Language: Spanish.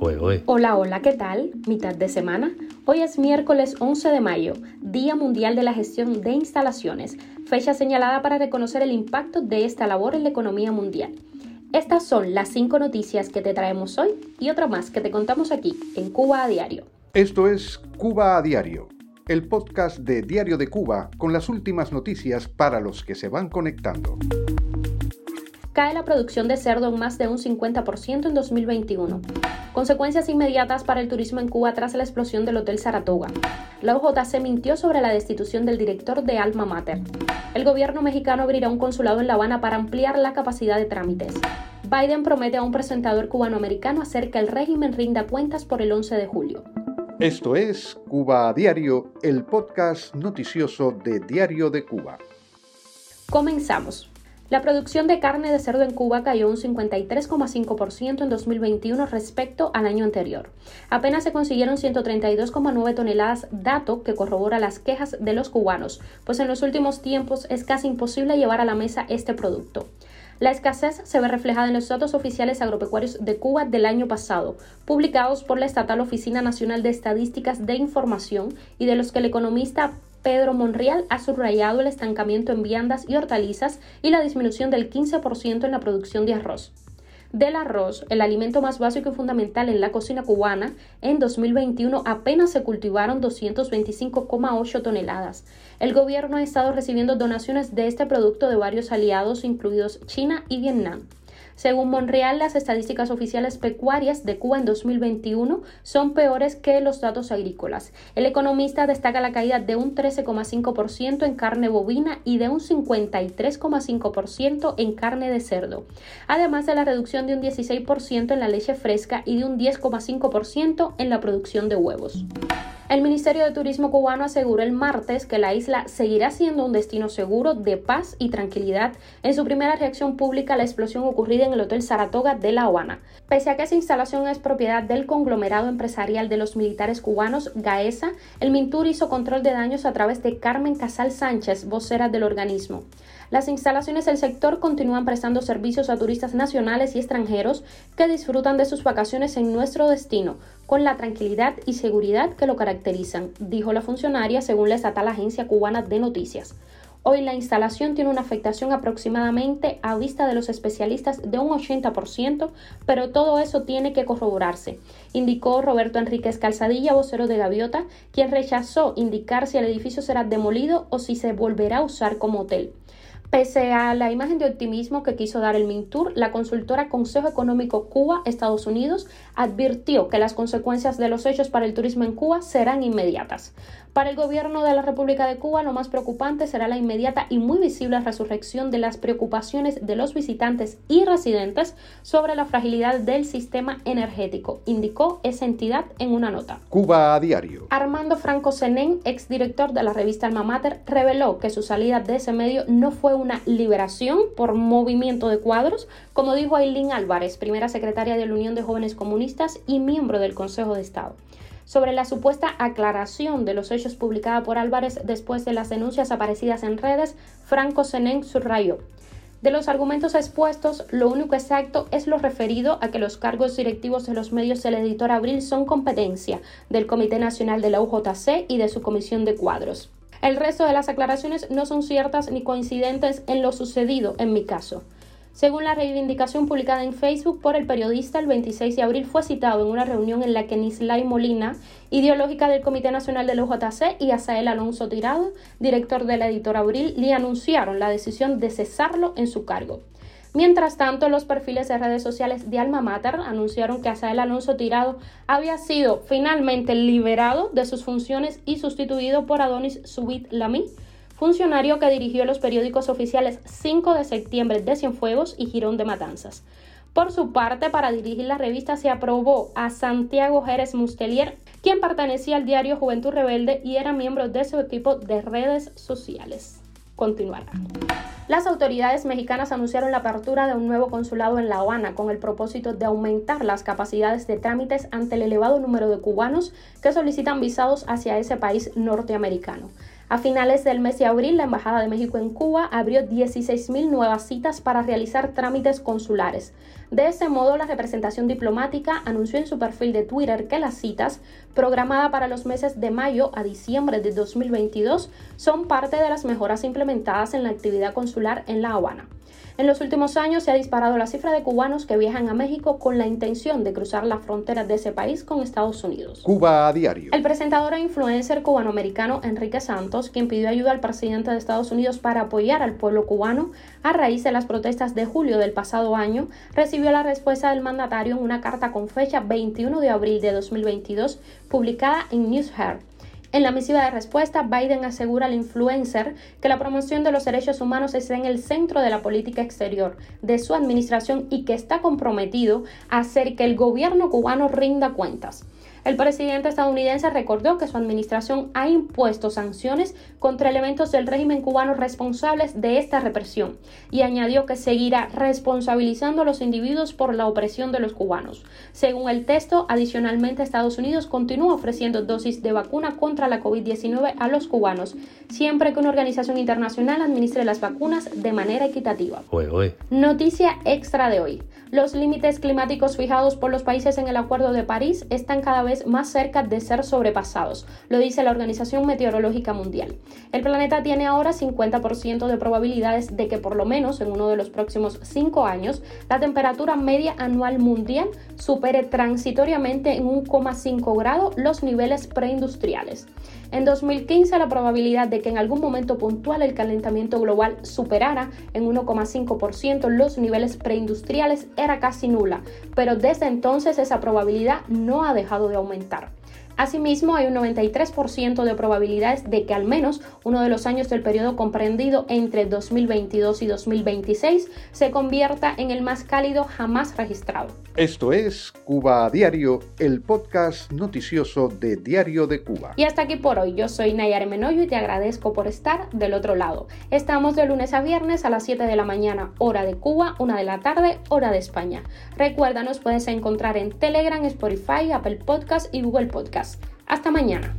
Hola, hola, ¿qué tal? Mitad de semana. Hoy es miércoles 11 de mayo, Día Mundial de la Gestión de Instalaciones, fecha señalada para reconocer el impacto de esta labor en la economía mundial. Estas son las cinco noticias que te traemos hoy y otra más que te contamos aquí en Cuba a Diario. Esto es Cuba a Diario, el podcast de Diario de Cuba con las últimas noticias para los que se van conectando cae la producción de cerdo en más de un 50% en 2021. Consecuencias inmediatas para el turismo en Cuba tras la explosión del Hotel Saratoga. La UJC mintió sobre la destitución del director de Alma Mater. El gobierno mexicano abrirá un consulado en La Habana para ampliar la capacidad de trámites. Biden promete a un presentador cubanoamericano hacer que el régimen rinda cuentas por el 11 de julio. Esto es Cuba a Diario, el podcast noticioso de Diario de Cuba. Comenzamos. La producción de carne de cerdo en Cuba cayó un 53,5% en 2021 respecto al año anterior. Apenas se consiguieron 132,9 toneladas, dato que corrobora las quejas de los cubanos, pues en los últimos tiempos es casi imposible llevar a la mesa este producto. La escasez se ve reflejada en los datos oficiales agropecuarios de Cuba del año pasado, publicados por la estatal Oficina Nacional de Estadísticas de Información y de los que el economista Pedro Monreal ha subrayado el estancamiento en viandas y hortalizas y la disminución del 15% en la producción de arroz. Del arroz, el alimento más básico y fundamental en la cocina cubana, en 2021 apenas se cultivaron 225,8 toneladas. El gobierno ha estado recibiendo donaciones de este producto de varios aliados, incluidos China y Vietnam. Según Monreal, las estadísticas oficiales pecuarias de Cuba en 2021 son peores que los datos agrícolas. El economista destaca la caída de un 13,5% en carne bovina y de un 53,5% en carne de cerdo, además de la reducción de un 16% en la leche fresca y de un 10,5% en la producción de huevos. El Ministerio de Turismo cubano aseguró el martes que la isla seguirá siendo un destino seguro de paz y tranquilidad en su primera reacción pública a la explosión ocurrida en el Hotel Saratoga de La Habana. Pese a que esa instalación es propiedad del conglomerado empresarial de los militares cubanos GAESA, el Mintur hizo control de daños a través de Carmen Casal Sánchez, vocera del organismo. Las instalaciones del sector continúan prestando servicios a turistas nacionales y extranjeros que disfrutan de sus vacaciones en nuestro destino, con la tranquilidad y seguridad que lo caracterizan, dijo la funcionaria según la agencia cubana de noticias. Hoy la instalación tiene una afectación aproximadamente a vista de los especialistas de un 80%, pero todo eso tiene que corroborarse, indicó Roberto Enríquez Calzadilla, vocero de Gaviota, quien rechazó indicar si el edificio será demolido o si se volverá a usar como hotel. Pese a la imagen de optimismo que quiso dar el Mintur, la consultora Consejo Económico Cuba-Estados Unidos advirtió que las consecuencias de los hechos para el turismo en Cuba serán inmediatas. Para el gobierno de la República de Cuba, lo más preocupante será la inmediata y muy visible resurrección de las preocupaciones de los visitantes y residentes sobre la fragilidad del sistema energético, indicó esa entidad en una nota. Cuba a diario. Armando Franco Senén, exdirector de la revista Alma Mater, reveló que su salida de ese medio no fue una liberación por movimiento de cuadros, como dijo Aileen Álvarez, primera secretaria de la Unión de Jóvenes Comunistas y miembro del Consejo de Estado sobre la supuesta aclaración de los hechos publicada por Álvarez después de las denuncias aparecidas en redes, Franco Senén subrayó. De los argumentos expuestos, lo único exacto es lo referido a que los cargos directivos de los medios del editor Abril son competencia del Comité Nacional de la UJC y de su comisión de cuadros. El resto de las aclaraciones no son ciertas ni coincidentes en lo sucedido en mi caso. Según la reivindicación publicada en Facebook por el periodista, el 26 de abril fue citado en una reunión en la que Nislay Molina, ideológica del Comité Nacional de la UJC, y Asael Alonso Tirado, director de la editora Abril, le anunciaron la decisión de cesarlo en su cargo. Mientras tanto, los perfiles de redes sociales de Alma Mater anunciaron que Asael Alonso Tirado había sido finalmente liberado de sus funciones y sustituido por Adonis Subit Lamy, funcionario que dirigió los periódicos oficiales 5 de septiembre de Cienfuegos y Girón de Matanzas. Por su parte, para dirigir la revista se aprobó a Santiago Jerez Mustelier, quien pertenecía al diario Juventud Rebelde y era miembro de su equipo de redes sociales. Continuará. Las autoridades mexicanas anunciaron la apertura de un nuevo consulado en La Habana con el propósito de aumentar las capacidades de trámites ante el elevado número de cubanos que solicitan visados hacia ese país norteamericano. A finales del mes de abril, la Embajada de México en Cuba abrió 16.000 nuevas citas para realizar trámites consulares. De ese modo, la representación diplomática anunció en su perfil de Twitter que las citas, programadas para los meses de mayo a diciembre de 2022, son parte de las mejoras implementadas en la actividad consular en La Habana. En los últimos años se ha disparado la cifra de cubanos que viajan a México con la intención de cruzar las fronteras de ese país con Estados Unidos. Cuba a diario. El presentador e influencer cubanoamericano Enrique Santos, quien pidió ayuda al presidente de Estados Unidos para apoyar al pueblo cubano a raíz de las protestas de julio del pasado año, recibió la respuesta del mandatario en una carta con fecha 21 de abril de 2022 publicada en NewsHeart. En la misiva de respuesta, Biden asegura al influencer que la promoción de los derechos humanos está en el centro de la política exterior de su administración y que está comprometido a hacer que el gobierno cubano rinda cuentas. El presidente estadounidense recordó que su administración ha impuesto sanciones contra elementos del régimen cubano responsables de esta represión y añadió que seguirá responsabilizando a los individuos por la opresión de los cubanos. Según el texto, adicionalmente Estados Unidos continúa ofreciendo dosis de vacuna contra la COVID-19 a los cubanos, siempre que una organización internacional administre las vacunas de manera equitativa. Noticia extra de hoy. Los límites climáticos fijados por los países en el Acuerdo de París están cada vez más cerca de ser sobrepasados, lo dice la Organización Meteorológica Mundial. El planeta tiene ahora 50% de probabilidades de que por lo menos en uno de los próximos cinco años la temperatura media anual mundial supere transitoriamente en 1,5 grado los niveles preindustriales. En 2015 la probabilidad de que en algún momento puntual el calentamiento global superara en 1,5% los niveles preindustriales era casi nula, pero desde entonces esa probabilidad no ha dejado de aumentar. Asimismo, hay un 93% de probabilidades de que al menos uno de los años del periodo comprendido entre 2022 y 2026 se convierta en el más cálido jamás registrado. Esto es Cuba a Diario, el podcast noticioso de Diario de Cuba. Y hasta aquí por hoy. Yo soy Nayar Menoyo y te agradezco por estar del otro lado. Estamos de lunes a viernes a las 7 de la mañana, hora de Cuba, 1 de la tarde, hora de España. Recuerda, nos puedes encontrar en Telegram, Spotify, Apple Podcast y Google Podcast. Hasta mañana.